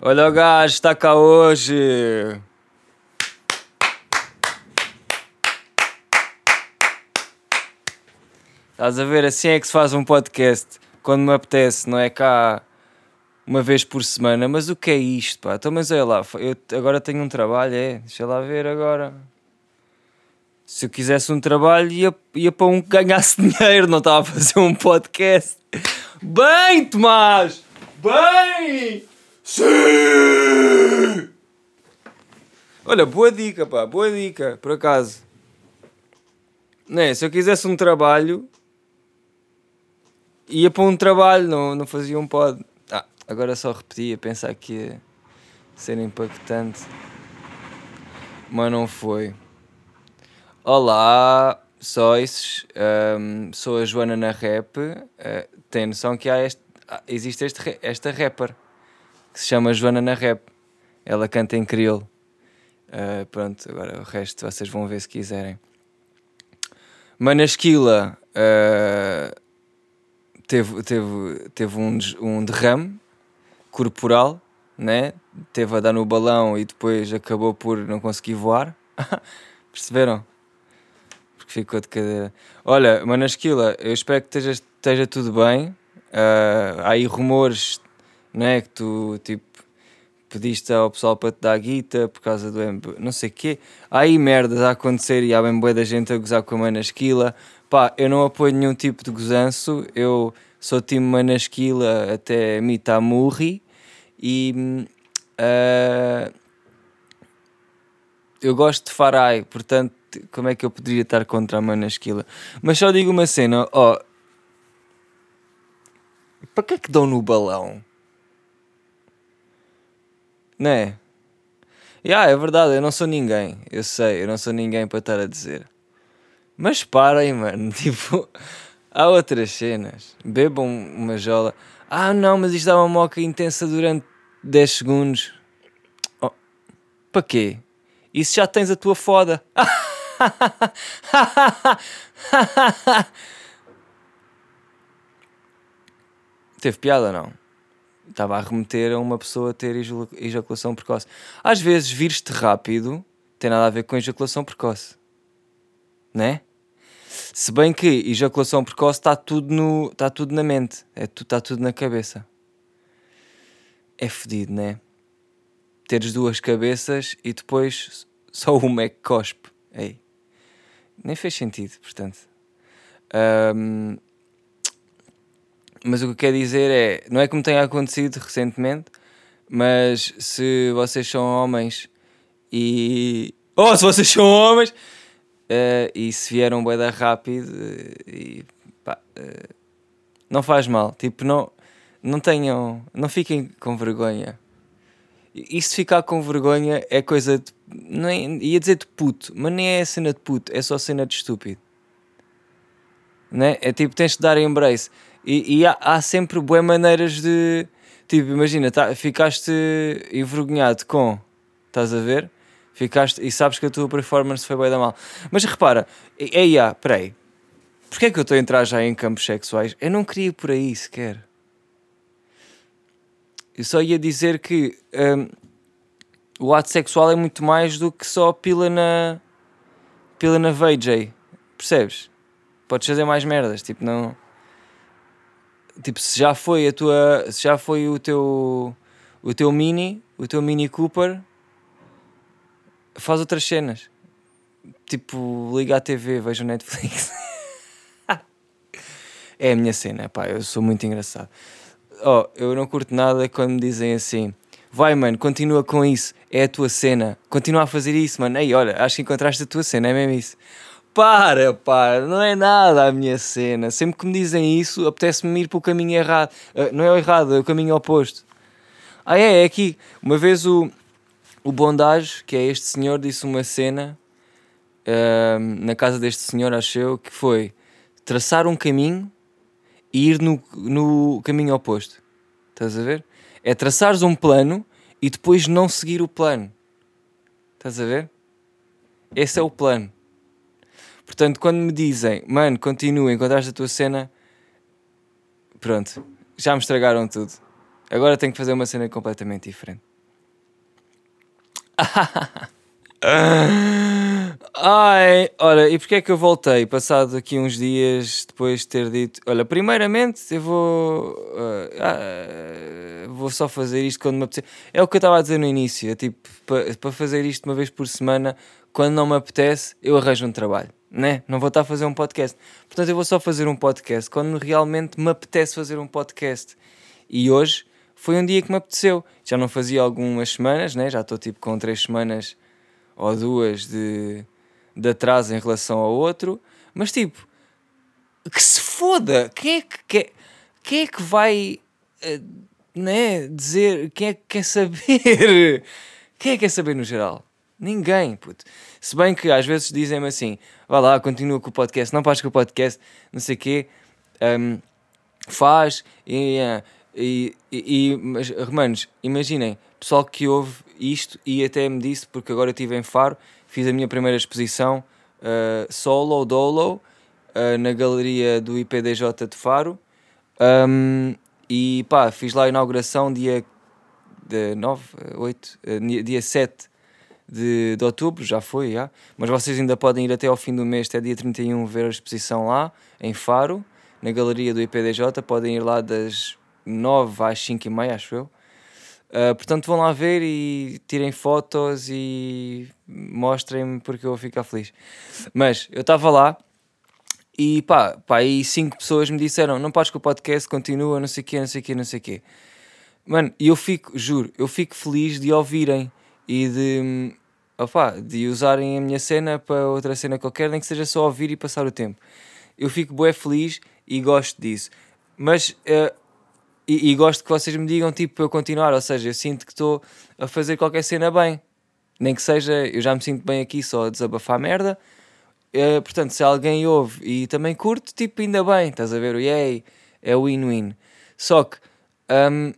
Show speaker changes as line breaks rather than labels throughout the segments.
Olha o gajo, está cá hoje. Estás a ver? Assim é que se faz um podcast. Quando me apetece, não é cá uma vez por semana. Mas o que é isto, pá? Então, mas olha lá, eu agora tenho um trabalho, é? Deixa lá ver agora. Se eu quisesse um trabalho, ia, ia para um que ganhasse dinheiro, não estava a fazer um podcast. Bem, Tomás! Bem! Sim! Olha, boa dica, pá, boa dica, por acaso. Não é? Se eu quisesse um trabalho, ia para um trabalho, não, não fazia um pod. Ah, agora só repetia, pensar que ia ser impactante. Mas não foi. Olá, sóis, um, sou a Joana na Rap. Uh, tem noção que há este, existe este, esta rapper que se chama Joana na Rap. Ela canta em crioulo. Uh, pronto, agora o resto vocês vão ver se quiserem. Manasquila uh, teve, teve, teve um, um derrame corporal, né? teve a dar no balão e depois acabou por não conseguir voar. Perceberam? Porque ficou de cadeira. Olha, Manasquila, eu espero que esteja, esteja tudo bem. Uh, há aí rumores né, que tu tipo pediste ao pessoal para te dar guita por causa do não sei o quê. Há aí merdas a acontecer e há bem boa da gente a gozar com a Manasquila. Pá, eu não apoio nenhum tipo de gozanço, eu sou time Manasquila até Mitamurri e uh, eu gosto de Farai, portanto, como é que eu poderia estar contra a Manasquila? Mas só digo uma cena, ó, para que é que dão no balão? Não é? Yeah, é verdade, eu não sou ninguém, eu sei, eu não sou ninguém para estar a dizer. Mas parem, mano. Tipo, há outras cenas. Bebam uma jola. Ah, não, mas isto dá uma moca intensa durante 10 segundos. Oh, para quê? Isso já tens a tua foda. Teve piada ou não? Estava a remeter a uma pessoa ter ejaculação precoce. Às vezes, vires-te rápido tem nada a ver com ejaculação precoce. Né? Se bem que ejaculação precoce está tudo, no, está tudo na mente, é, está tudo na cabeça. É fedido, né? Teres duas cabeças e depois só uma é que cospe. Ei. Nem fez sentido, portanto. Um, mas o que eu quero dizer é: não é como tenha acontecido recentemente, mas se vocês são homens e. Oh, se vocês são homens! Uh, e se vieram um da rápido, uh, e, pá, uh, não faz mal. Tipo, não, não tenham, não fiquem com vergonha. E se ficar com vergonha é coisa de. É, ia dizer de puto, mas nem é cena de puto, é só cena de estúpido. Né? É tipo, tens de dar embrace. E, e há, há, sempre boas maneiras de. Tipo, imagina, tá, ficaste envergonhado com. Estás a ver? Ficaste, e sabes que a tua performance foi bem da mal. Mas repara, ei, ah, peraí. Porquê é que eu estou a entrar já em campos sexuais? Eu não queria ir por aí sequer. Eu só ia dizer que um, o ato sexual é muito mais do que só pila na pila na VJ. Percebes? Podes fazer mais merdas, tipo, não. Tipo, se já foi a tua. Se já foi o teu. O teu Mini, o teu Mini Cooper, faz outras cenas. Tipo, liga à TV, veja o Netflix. é a minha cena, pá, eu sou muito engraçado. Oh, eu não curto nada quando me dizem assim: vai, mano, continua com isso, é a tua cena, continua a fazer isso, mano. Ei, olha, acho que encontraste a tua cena, é mesmo isso. Para, pá, não é nada a minha cena. Sempre que me dizem isso, apetece-me ir para o caminho errado. Uh, não é o errado, é o caminho oposto. Ah, é, é aqui. Uma vez o, o Bondage, que é este senhor, disse uma cena uh, na casa deste senhor, acho eu, que foi traçar um caminho e ir no, no caminho oposto. Estás a ver? É traçares um plano e depois não seguir o plano. Estás a ver? Esse é o plano. Portanto, quando me dizem, mano, continua, encontraste a tua cena, pronto, já me estragaram tudo. Agora tenho que fazer uma cena completamente diferente. Ai, olha, e porquê é que eu voltei? Passado aqui uns dias depois de ter dito: Olha, primeiramente eu vou. Uh, uh, vou só fazer isto quando me apetecer. É o que eu estava a dizer no início: é tipo, para pa fazer isto uma vez por semana, quando não me apetece, eu arranjo um trabalho, né? Não vou estar a fazer um podcast. Portanto, eu vou só fazer um podcast quando realmente me apetece fazer um podcast. E hoje foi um dia que me apeteceu. Já não fazia algumas semanas, né? Já estou tipo com três semanas ou duas de, de atraso em relação ao outro, mas tipo, que se foda! Quem é que, quer, quem é que vai uh, né, dizer? Quem é que quer saber? Quem é que quer saber no geral? Ninguém, puto. Se bem que às vezes dizem-me assim: vá lá, continua com o podcast, não pares com o podcast, não sei o quê, um, faz, e, uh, e, e, mas, hermanos, imaginem, pessoal que ouve isto e até me disse, porque agora estive em Faro, fiz a minha primeira exposição uh, solo, dolo, uh, na galeria do IPDJ de Faro. Um, e pá, fiz lá a inauguração dia de 9, 8, uh, dia 7 de, de outubro, já foi, já. mas vocês ainda podem ir até ao fim do mês, até dia 31, ver a exposição lá, em Faro, na galeria do IPDJ. Podem ir lá das 9 às 5 e meia, acho eu. Uh, portanto, vão lá ver e tirem fotos e mostrem-me porque eu vou ficar feliz. Mas eu estava lá e pá, pá, aí cinco pessoas me disseram: não podes que o podcast continua, não sei o quê, não sei o quê, não sei o quê. Mano, e eu fico, juro, eu fico feliz de ouvirem e de, opá, de usarem a minha cena para outra cena qualquer, nem que seja só ouvir e passar o tempo. Eu fico bué feliz e gosto disso. Mas uh, e, e, gosto que vocês me digam, tipo, para eu continuar. Ou seja, eu sinto que estou a fazer qualquer cena bem. Nem que seja, eu já me sinto bem aqui só a desabafar merda. Uh, portanto, se alguém ouve e também curte, tipo, ainda bem, estás a ver? O yay, é win-win. Só que, um...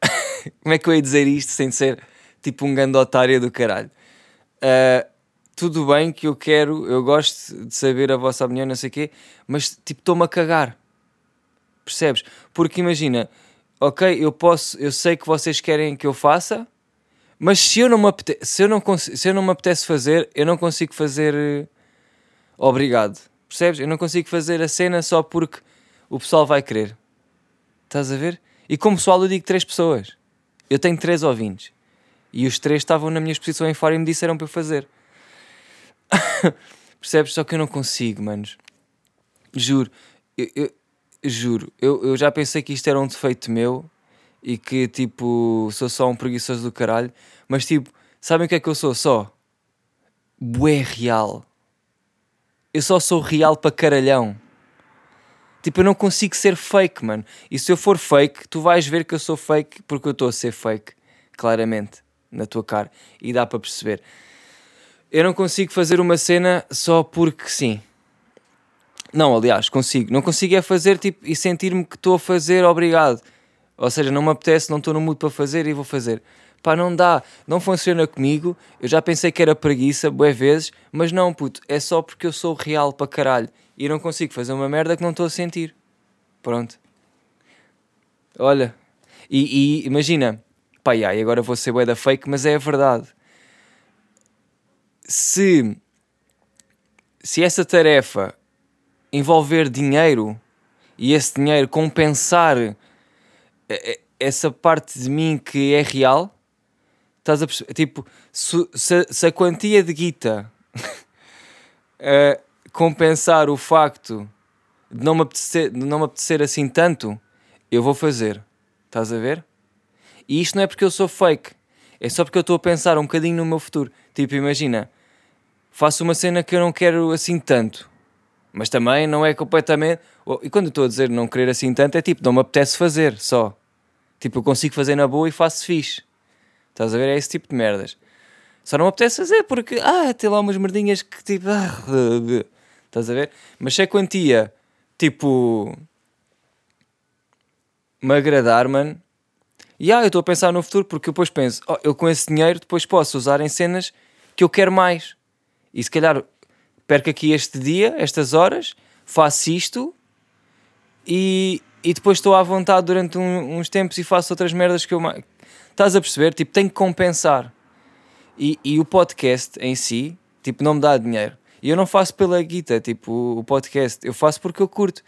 como é que eu ia dizer isto sem ser tipo um grande otário do caralho? Uh, tudo bem que eu quero, eu gosto de saber a vossa opinião, não sei o quê, mas tipo, estou-me a cagar Percebes? Porque imagina, ok, eu posso, eu sei que vocês querem que eu faça, mas se eu não me apetece, se eu não, se eu não me apetece fazer, eu não consigo fazer uh, obrigado. Percebes? Eu não consigo fazer a cena só porque o pessoal vai querer. Estás a ver? E como pessoal eu digo três pessoas. Eu tenho três ouvintes. E os três estavam na minha exposição em fora e me disseram para eu fazer. Percebes? Só que eu não consigo, manos. Juro. Eu, juro, eu, eu já pensei que isto era um defeito meu e que tipo sou só um preguiçoso do caralho, mas tipo, sabem o que é que eu sou? Só bué real. Eu só sou real para caralhão. Tipo, eu não consigo ser fake, mano. E se eu for fake, tu vais ver que eu sou fake porque eu estou a ser fake, claramente, na tua cara. E dá para perceber. Eu não consigo fazer uma cena só porque sim. Não, aliás, consigo. Não consigo é fazer tipo, e sentir-me que estou a fazer obrigado. Ou seja, não me apetece, não estou no mood para fazer e vou fazer. Pá, não dá, não funciona comigo. Eu já pensei que era preguiça, boé vezes, mas não, puto, é só porque eu sou real para caralho e não consigo fazer uma merda que não estou a sentir. Pronto. Olha, e, e imagina, pá, e agora vou ser bué da fake, mas é a verdade. Se, se essa tarefa envolver dinheiro e esse dinheiro compensar eh, eh, essa parte de mim que é real, estás a perceber? Tipo, se, se, a quantia de guita uh, compensar o facto de não, me apetecer, de não me apetecer assim tanto, eu vou fazer. Estás a ver? E isto não é porque eu sou fake, é só porque eu estou a pensar um bocadinho no meu futuro. Tipo, imagina, faço uma cena que eu não quero assim tanto mas também não é completamente. E quando estou a dizer não querer assim tanto, é tipo, não me apetece fazer só. Tipo, eu consigo fazer na boa e faço fixe. Estás a ver? É esse tipo de merdas. Só não me apetece fazer porque, ah, tem lá umas merdinhas que tipo. Ah, estás a ver? Mas se é quantia, tipo. me agradar, mano. E ah, eu estou a pensar no futuro porque depois penso, oh, eu com esse dinheiro depois posso usar em cenas que eu quero mais. E se calhar perco aqui este dia, estas horas, faço isto e, e depois estou à vontade durante um, uns tempos e faço outras merdas que eu. Estás a perceber? Tipo, tenho que compensar. E, e o podcast em si, tipo, não me dá dinheiro. E eu não faço pela guita, tipo, o, podcast. Eu faço porque eu curto.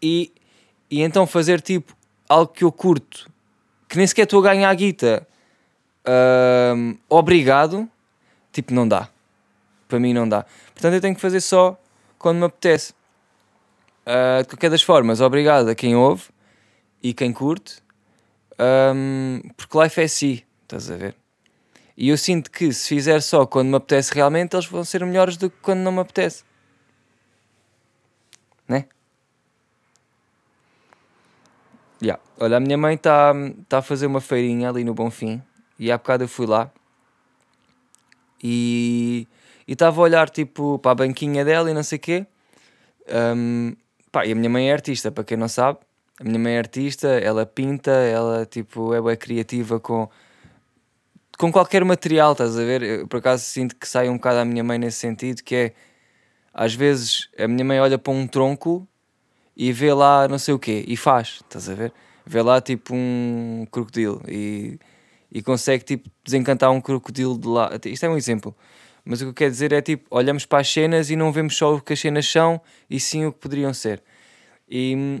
E, e então fazer, tipo, algo que eu curto, que nem sequer estou a ganhar a guita, uh, obrigado, tipo, não dá. Para mim não dá. Portanto, eu tenho que fazer só quando me apetece. Uh, de qualquer das formas, obrigado a quem ouve e quem curte, um, porque life é si, estás a ver? E eu sinto que se fizer só quando me apetece realmente, eles vão ser melhores do que quando não me apetece. Né? Yeah. Olha, a minha mãe está tá a fazer uma feirinha ali no Bonfim e há bocado eu fui lá e estava a olhar tipo para a banquinha dela e não sei o quê. Um, Pá, e a minha mãe é artista, para quem não sabe. A minha mãe é artista, ela pinta, ela tipo, é bem criativa com, com qualquer material, estás a ver? Eu, por acaso sinto que sai um bocado a minha mãe nesse sentido, que é às vezes a minha mãe olha para um tronco e vê lá não sei o quê e faz, estás a ver? Vê lá tipo um crocodilo e, e consegue tipo desencantar um crocodilo de lá. Isto é um exemplo. Mas o que eu quero dizer é tipo, olhamos para as cenas e não vemos só o que as cenas são e sim o que poderiam ser. E,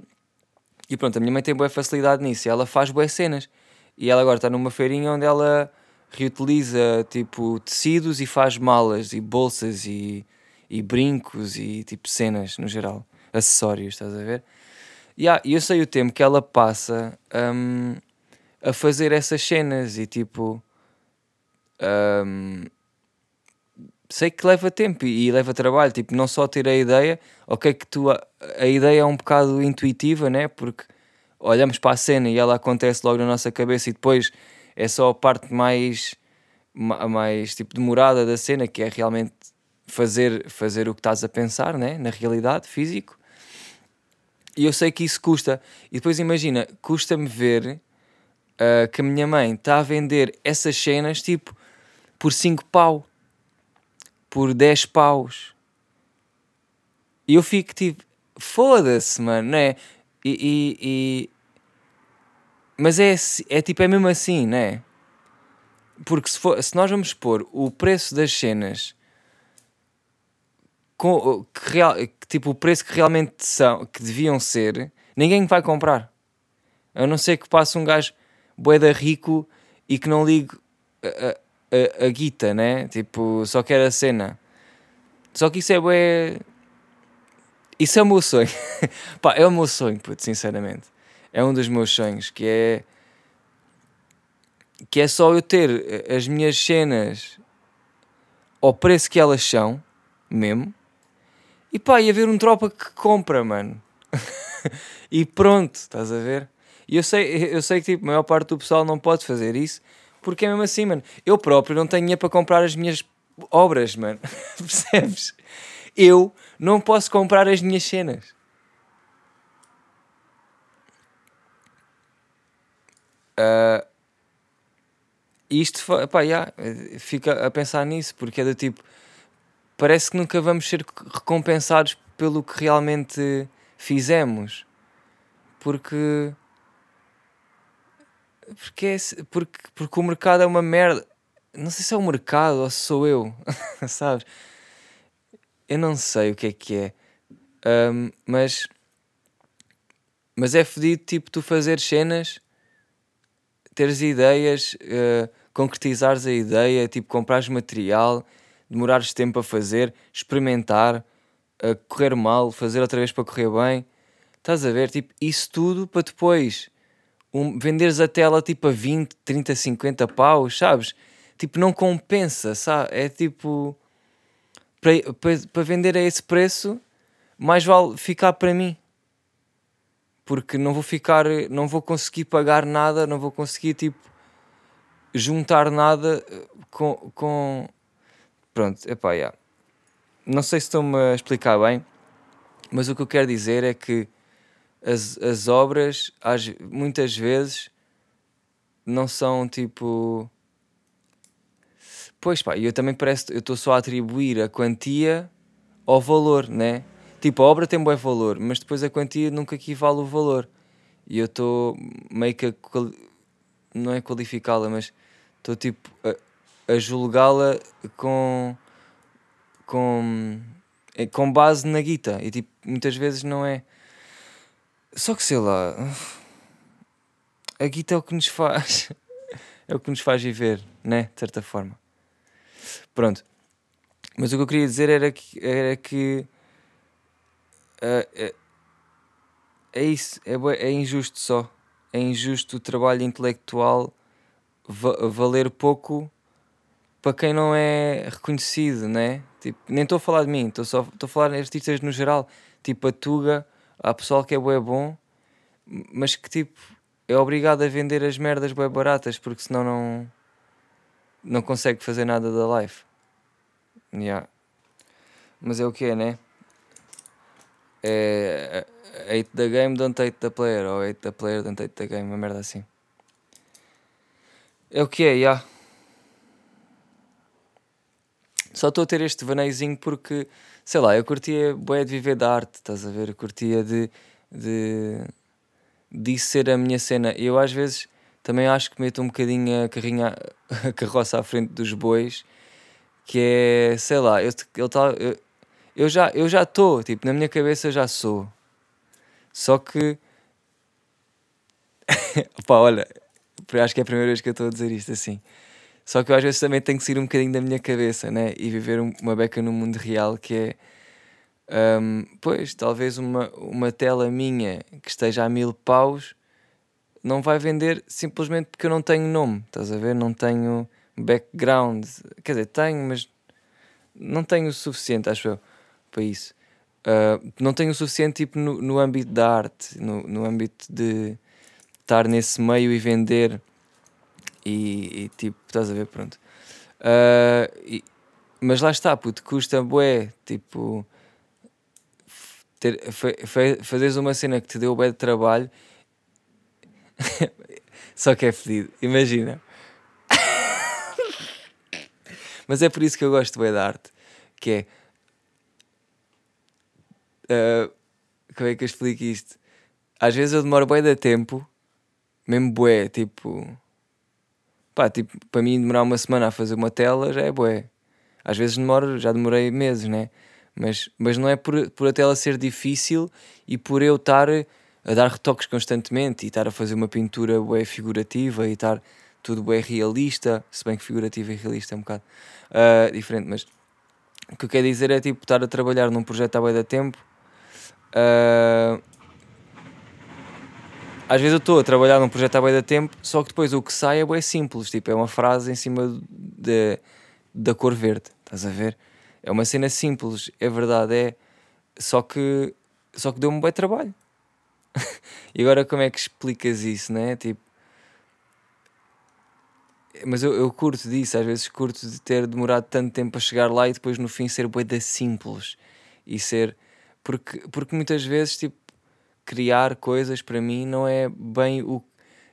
e pronto, a minha mãe tem boa facilidade nisso, ela faz boas cenas. E ela agora está numa feirinha onde ela reutiliza tipo tecidos e faz malas e bolsas e, e brincos e tipo cenas no geral, acessórios, estás a ver? E yeah, eu sei o tempo que ela passa um, a fazer essas cenas e tipo. Um, sei que leva tempo e, leva trabalho, tipo, não só ter a ideia, ok, que tu, a, a, ideia é um bocado intuitiva, né? Porque olhamos para a cena e ela acontece logo na nossa cabeça e depois é só a parte mais, mais tipo, demorada da cena, que é realmente fazer, fazer o que estás a pensar, né? Na realidade, físico. E eu sei que isso custa. E depois imagina, custa-me ver uh, que a minha mãe está a vender essas cenas, tipo, por 5 pau por 10 paus. E eu fico tipo, foda-se, mano, não é? E, e, e, Mas é, é tipo, é mesmo assim, não é? Porque se, for, se nós vamos pôr o preço das cenas com, que real, que, tipo o preço que realmente são, que deviam ser, ninguém vai comprar. A não ser que passe um gajo boeda rico e que não ligue a, a guita, né? Tipo, só quer a cena. Só que isso é bué... Isso é o meu sonho. Pá, é o meu sonho, puto, sinceramente. É um dos meus sonhos, que é... Que é só eu ter as minhas cenas ao preço que elas são, mesmo. E pá, e haver um tropa que compra, mano. e pronto, estás a ver? E eu sei, eu sei que tipo, a maior parte do pessoal não pode fazer isso, porque é mesmo assim, mano. Eu próprio não tenho dinheiro para comprar as minhas obras, mano. Percebes? Eu não posso comprar as minhas cenas. Uh, isto, pá, yeah, fica a pensar nisso, porque é do tipo, parece que nunca vamos ser recompensados pelo que realmente fizemos, porque porque, é, porque, porque o mercado é uma merda. Não sei se é o mercado ou se sou eu, sabes? Eu não sei o que é que é. Um, mas. Mas é fedido, tipo, tu fazer cenas, teres ideias, uh, concretizares a ideia, tipo, comprares material, demorares tempo a fazer, experimentar, uh, correr mal, fazer outra vez para correr bem. Estás a ver? Tipo, isso tudo para depois um, venderes a tela tipo a 20, 30, 50 paus, sabes? Tipo, não compensa, sabe? É tipo. Para, vender a esse preço, mais vale ficar para mim. Porque não vou ficar, não vou conseguir pagar nada, não vou conseguir tipo juntar nada eh, com. com... Pronto, epá, yeah. não sei se estou-me a explicar bem, mas o que eu quero dizer é que as, as obras às, muitas vezes não são tipo. Pois pá, eu também parece eu estou só a atribuir a quantia ao valor, né? Tipo, a obra tem bom valor, mas depois a quantia nunca equivale o valor. E eu estou meio que a quali- não é qualificá-la, mas estou tipo a, a julgá-la com com é, com base na guita e tipo muitas vezes não é só que sei lá a guita é o que nos faz é o que nos faz viver, né? De certa forma. Pronto. Mas o que eu queria dizer era que, era que ah, é, é isso, é, é injusto só. É injusto o trabalho intelectual va- valer pouco para quem não é reconhecido, né? Tipo, nem estou a falar de mim, estou a falar de artistas no geral. Tipo, a Tuga, há pessoal que é bué bom, mas que tipo é obrigado a vender as merdas bué baratas porque senão não não consegue fazer nada da live. Yeah. Mas é o que é, né? É hate the game, don't hate the player, ou hate the player, don't hate the game, uma merda assim. É o que é, já. Só estou a ter este vaneiozinho porque, sei lá, eu curtia bué de viver da arte, estás a ver? Eu curtia de, de, disso ser a minha cena. Eu às vezes também acho que meto um bocadinho a, carrinha, a carroça à frente dos bois, que é, sei lá, eu, eu, tá- eu, eu já eu já estou, tipo, na minha cabeça já sou. Só que, pá, olha, acho que é a primeira vez que eu estou a dizer isto assim. Só que eu às vezes também tenho que sair um bocadinho da minha cabeça, né? E viver um- uma beca no mundo real que é, hum, pois, talvez uma, uma tela minha que esteja a mil paus não vai vender simplesmente porque eu não tenho nome, estás a ver? Não tenho background, quer dizer, tenho, mas não tenho o suficiente, acho eu, para isso. Ah, não tenho o suficiente tipo no, no âmbito da arte, no, no âmbito de estar nesse meio e vender e, e, tipo, estás a ver, pronto. Ah, e- mas lá está, puto, custa bué, tipo, ter, fa- fa- fazeres uma cena que te deu bué de trabalho, só que é fedido, imagina. mas é por isso que eu gosto bué da arte, que é, ah, como é que eu explico isto? Às vezes eu demoro bué de tempo, mesmo bué, tipo... Pá, tipo, para mim demorar uma semana a fazer uma tela já é bué. Às vezes demoro, já demorei meses, né? Mas, mas não é por, por a tela ser difícil e por eu estar a dar retoques constantemente e estar a fazer uma pintura bué figurativa e estar tudo bué realista, se bem que figurativo e realista é um bocado ah, diferente, mas o que eu quero dizer é tipo estar a trabalhar num projeto há bué de tempo ah, às vezes eu estou a trabalhar num projeto há bué de tempo, só que depois o que sai é bué simples, tipo, é uma frase em cima de, da cor verde, estás a ver? É uma cena simples, é verdade, é. Só que, só que deu-me bué trabalho. e agora como é que explicas isso, né? Tipo, mas eu, eu curto disso, às vezes curto de ter demorado tanto tempo a chegar lá e depois no fim ser bué da simples e ser porque, porque muitas vezes tipo criar coisas para mim não é bem o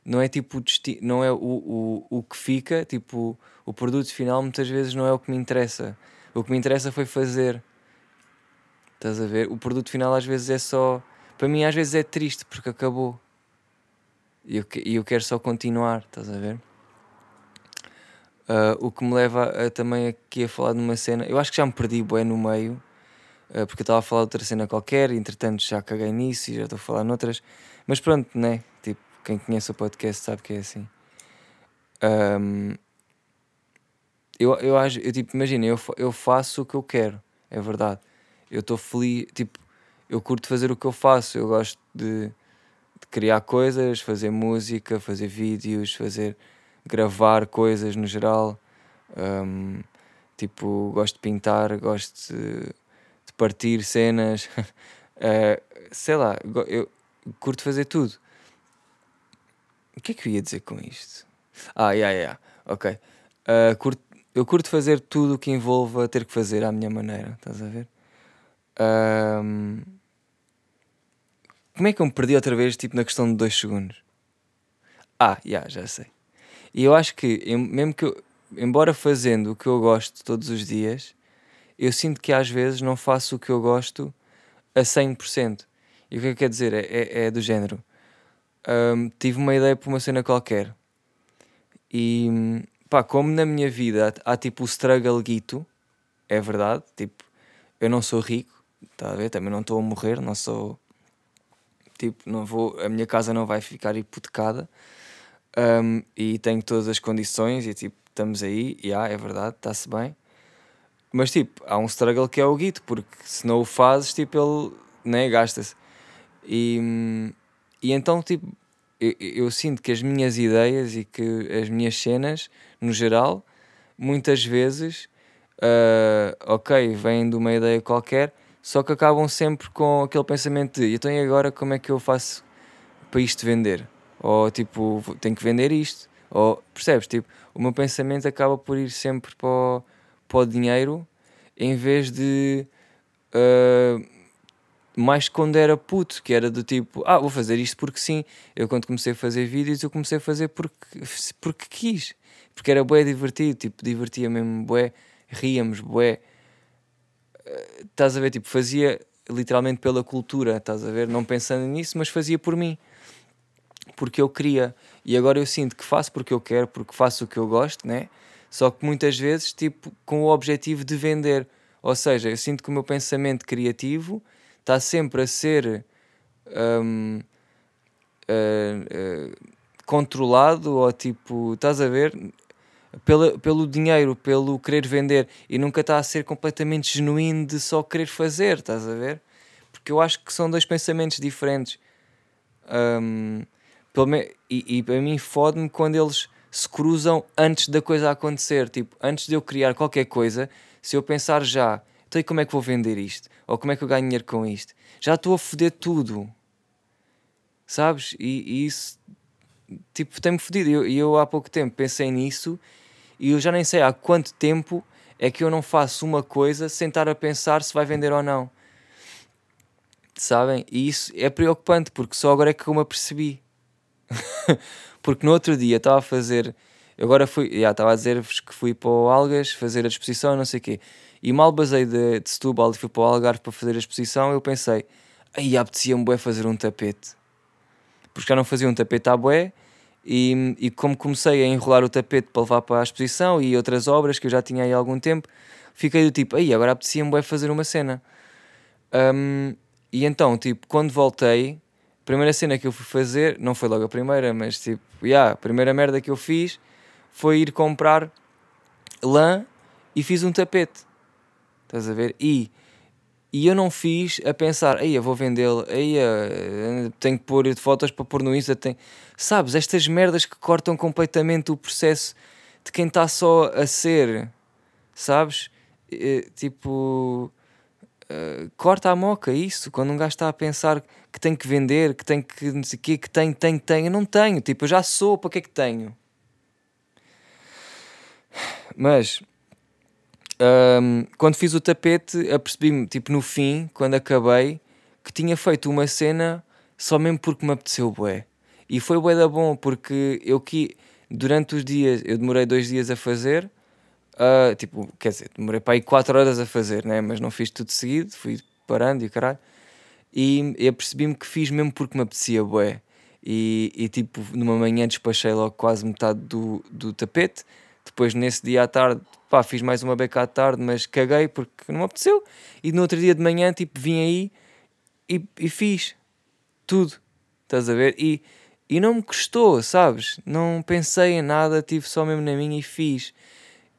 não é tipo o não é o, o, o que fica, tipo o produto final muitas vezes não é o que me interessa. O que me interessa foi fazer. Estás a ver? O produto final às vezes é só para mim às vezes é triste porque acabou. E eu, eu quero só continuar, estás a ver? Ah, o que me leva a, também aqui a falar de uma cena. Eu acho que já me perdi bué no meio, porque eu estava a falar outra cena qualquer, entretanto já caguei nisso e já estou a falar noutras. Mas pronto, né? Tipo, quem conhece o podcast sabe que é assim. Ahm, eu, eu acho, eu tipo, imagina, eu, eu faço o que eu quero, é verdade. Eu estou feliz, tipo, eu curto fazer o que eu faço, eu gosto de, de criar coisas, fazer música, fazer vídeos, fazer gravar coisas no geral. Ahm, tipo, gosto de pintar, gosto de partir cenas. Eh, sei lá, eu curto fazer tudo. O que é que eu ia dizer com isto? Ah, yeah, yeah, ok. Ah, curto- eu curto fazer tudo o que envolva ter que fazer à minha maneira, estás a ver? Ahm, como é que eu me perdi outra vez, tipo, na questão de dois segundos? Ah, yeah, já sei. E eu acho que, mesmo que eu, embora fazendo o que eu gosto todos os dias, eu sinto que às vezes não faço o que eu gosto a 100%. E o que eu quero dizer é, é, é do género. um, tive uma ideia para uma cena qualquer. E pá, como na minha vida há, há tipo o struggle guito, é verdade, tipo, eu não sou rico, está a ver? Também não estou a morrer, não sou. Tipo, não vou, a minha casa não vai ficar hipotecada um, e tenho todas as condições e tipo, estamos aí, e yeah, é verdade, está-se bem. Mas tipo, há um struggle que é o guito, porque se não o fazes, tipo, ele né, gasta-se. E, e então, tipo, eu, eu, sinto que as minhas ideias e que as minhas cenas, no geral, muitas vezes, uh, ok, vêm de uma ideia qualquer, só que acabam sempre com aquele pensamento de então e agora como é que eu faço para isto vender? Ou tipo, tenho que vender isto. Ou, percebes? Tipo, o meu pensamento acaba por ir sempre para o, para o dinheiro em vez de. Uh, mais quando era puto, que era do tipo, ah, vou fazer isto porque sim. Eu quando comecei a fazer vídeos, eu comecei a fazer porque, porque quis. Porque era bué divertido, tipo, divertia mesmo bué, ríamos bué. Uh, estás a ver, tipo, fazia literalmente pela cultura, estás a ver? Não pensando nisso, mas fazia por mim. Porque eu queria. E agora eu sinto que faço porque eu quero, porque faço o que eu gosto, né? Só que muitas vezes, tipo, com o objetivo de vender. Ou seja, eu sinto que o meu pensamento criativo está sempre a ser um, uh, uh, controlado ou tipo, estás a ver? Pela, pelo dinheiro, pelo querer vender e nunca está a ser completamente genuíno de só querer fazer, estás a ver? Porque eu acho que são dois pensamentos diferentes. Um, pelo e, e para mim fode-me quando eles se cruzam antes da coisa acontecer. Tipo, antes de eu criar qualquer coisa, se eu pensar já, então e como é que vou vender isto? Ou como é que eu ganho dinheiro com isto? Já estou a foder tudo. Sabes? E, e isso, tipo, tem-me fodido. E eu, eu há pouco tempo pensei nisso e eu já nem sei há quanto tempo é que eu não faço uma coisa sem estar a pensar se vai vender ou não. Sabem? E isso é preocupante porque só agora é que eu me apercebi. porque no outro dia estava a fazer. Agora fui, já estava a dizer-vos que fui para o Algas fazer a exposição, não sei o quê. E mal basei de, de Setúbal e fui para o Algarve para fazer a exposição, eu pensei, aí apetecia-me bué fazer um tapete. Porque já não fazia um tapete à bué, e, e como comecei a enrolar o tapete para levar para a exposição e outras obras que eu já tinha aí há algum tempo, fiquei do tipo, aí agora apetecia-me bué fazer uma cena. Um, e então, tipo, quando voltei, a primeira cena que eu fui fazer, não foi logo a primeira, mas tipo, yeah, a primeira merda que eu fiz foi ir comprar lã e fiz um tapete. Estás a ver? E, e eu não fiz a pensar, aí eu vou vendê-lo, aí tenho que pôr fotos para pôr no Insta. Tenho... Sabes, estas merdas que cortam completamente o processo de quem está só a ser, sabes? tipo, uh, corta a moca isso. Quando um gajo está a pensar que tem que vender, que tem que não sei o quê, que tem, tem, tem, eu não tenho. Tipo, eu já sou, para que é que tenho? Mas um, quando fiz o tapete, apercebi-me, tipo, no fim, quando acabei, que tinha feito uma cena só mesmo porque me apeteceu bué. E foi bué da bom, porque eu que durante os dias, eu demorei dois dias a fazer, uh, tipo, quer dizer, demorei para aí quatro horas a fazer, né? mas não fiz tudo seguido, fui parando e caralho. E eu percebi-me que fiz mesmo porque me apetecia bué. E, e tipo, numa manhã despachei logo quase metade do, do tapete. Depois, nesse dia à tarde, pá, fiz mais uma beca à tarde, mas caguei porque não me apeteceu. E no outro dia de manhã, tipo, vim aí e, e fiz tudo. Estás a ver? E, e não me custou, sabes? Não pensei em nada, tive só mesmo na minha e fiz.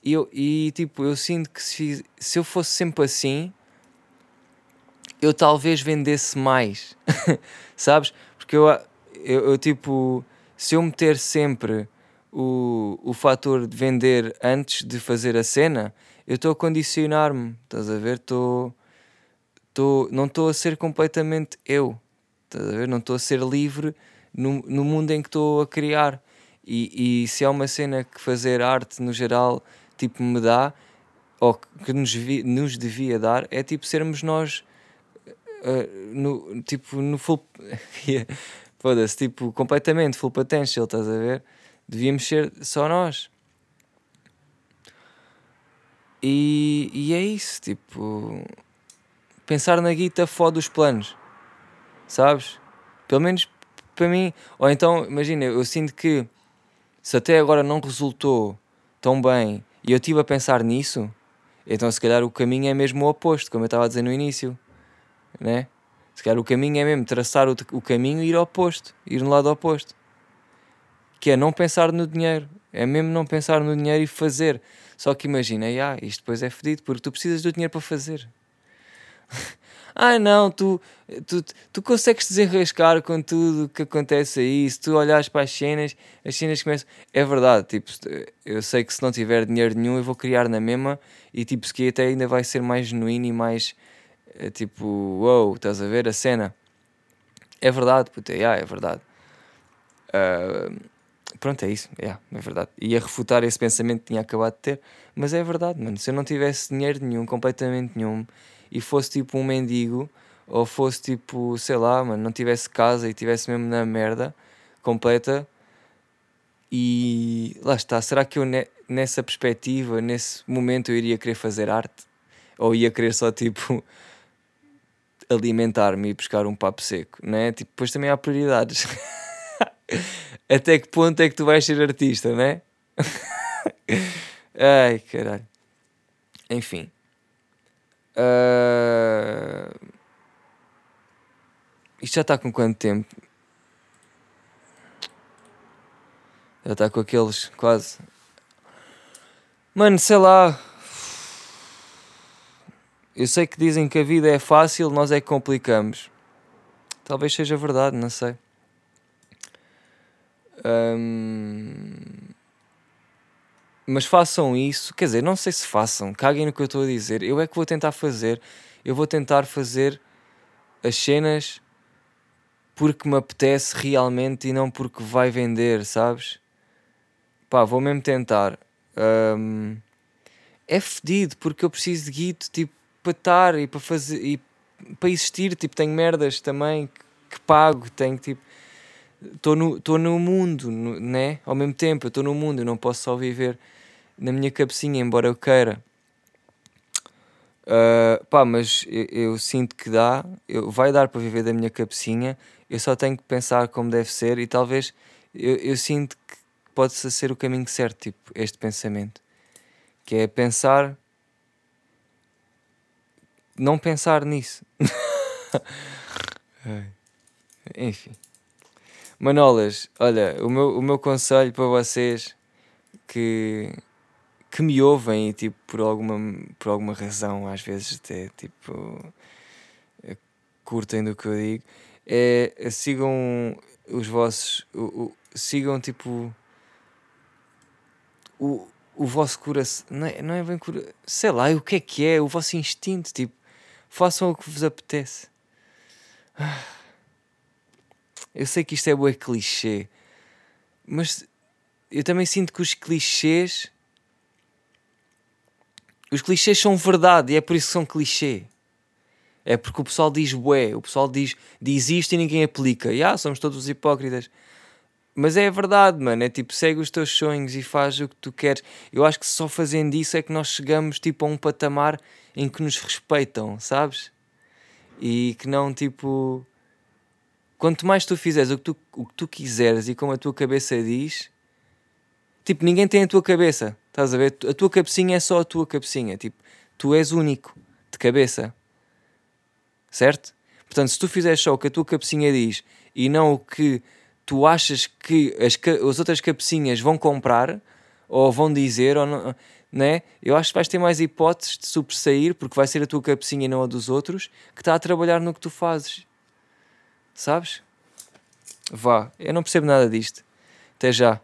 E, eu, e tipo, eu sinto que se, se eu fosse sempre assim, eu talvez vendesse mais, sabes? Porque eu, eu, eu, tipo, se eu meter sempre o, o fator de vender antes de fazer a cena, eu estou a condicionar-me, estás a ver? Estou, estou, não estou a ser completamente eu, estás a ver? Não estou a ser livre no, no mundo em que estou a criar. E, e se há uma cena que fazer arte no geral tipo me dá, ou que nos, vi, nos devia dar, é tipo sermos nós uh, no, tipo no full foda-se, tipo completamente full potential, estás a ver? Devíamos ser só nós. E, e é isso, tipo. Pensar na guita fode os planos, sabes? Pelo menos para mim, ou então, imagina, eu sinto que se até agora não resultou tão bem e eu estive a pensar nisso, então se calhar o caminho é mesmo o oposto, como eu estava a dizer no início, né? Se calhar o caminho é mesmo traçar o, o caminho e ir ao oposto, ir no lado oposto. Que é não pensar no dinheiro. É mesmo não pensar no dinheiro e fazer. Só que imagina, ah, isto depois é fedido, porque tu precisas do dinheiro para fazer. ah, não, tu, tu, tu consegues desenrascar com tudo que acontece aí. Se tu olhares para as cenas, as cenas começam. É verdade, tipo, eu sei que se não tiver dinheiro nenhum, eu vou criar na mesma e, tipo, se que até ainda vai ser mais genuíno e mais é tipo, uou, wow, estás a ver a cena? É verdade, puta, yeah, é verdade. Uh, pronto, é isso, yeah, é verdade. Ia refutar esse pensamento que tinha acabado de ter, mas é verdade, mano. Se eu não tivesse dinheiro nenhum, completamente nenhum, e fosse tipo um mendigo, ou fosse tipo, sei lá, mano, não tivesse casa e tivesse mesmo na merda completa, e lá está, será que eu nessa perspectiva, nesse momento, eu iria querer fazer arte? Ou ia querer só tipo alimentar-me e buscar um papo seco, né? Tipo, depois também há prioridades. Até que ponto é que tu vais ser artista, né? Ai, caralho. Enfim. Uh... Isto já está com quanto tempo? Já está com aqueles quase. Mano, sei lá. Eu sei que dizem que a vida é fácil, nós é que complicamos. Talvez seja verdade, não sei. Mas façam isso, quer dizer, não sei se façam, caguem no que eu estou a dizer. Eu é que vou tentar fazer. Eu vou tentar fazer as cenas porque me apetece realmente e não porque vai vender, sabes? Pá, vou mesmo tentar. Um, é fedido porque eu preciso de guito, tipo, para estar e para fazer e para existir, tipo, tenho merdas também que, que pago, tenho tipo estou no, tô no mundo, né? Ao mesmo tempo, eu estou no mundo, eu não posso só viver na minha cabecinha, embora eu queira. Uh, pá, mas eu, eu, sinto que dá, eu, vai dar para viver da minha cabecinha, eu só tenho que pensar como deve ser e talvez eu, eu sinto que pode ser o caminho certo, tipo, este pensamento, que é pensar não pensar nisso. Enfim. Manolas, olha, o meu, o meu conselho para vocês que, que me ouvem e tipo, por alguma, por alguma razão, às vezes até tipo curtem do que eu digo, é, é sigam os vossos. O, o, sigam tipo o, o vosso coração. Não é, não é bem coração. Sei lá, o que é que é? O vosso instinto, tipo façam o que vos apetece. Eu sei que isto é bué clichê, mas eu também sinto que os clichês. Os clichês são verdade e é por isso que são clichê. É porque o pessoal diz bué, o pessoal diz, diz isto e ninguém aplica. E ah, somos todos hipócritas. Mas é verdade, mano. É tipo, segue os teus sonhos e faz o que tu queres. Eu acho que só fazendo isso é que nós chegamos tipo a um patamar em que nos respeitam, sabes? E que não tipo. Quanto mais tu fizeres o que tu, o que tu quiseres e como a tua cabeça diz, tipo, ninguém tem a tua cabeça, estás a ver? A tua cabecinha é só a tua cabecinha, tipo, tu és único de cabeça, certo? Portanto, se tu fizeres só o que a tua cabecinha diz e não o que tu achas que as, as outras cabecinhas vão comprar ou vão dizer, ou não, né? eu acho que vais ter mais hipóteses de sobressair, porque vai ser a tua cabecinha e não a dos outros, que está a trabalhar no que tu fazes. Sabes? Vá, eu não percebo nada disto. Até já.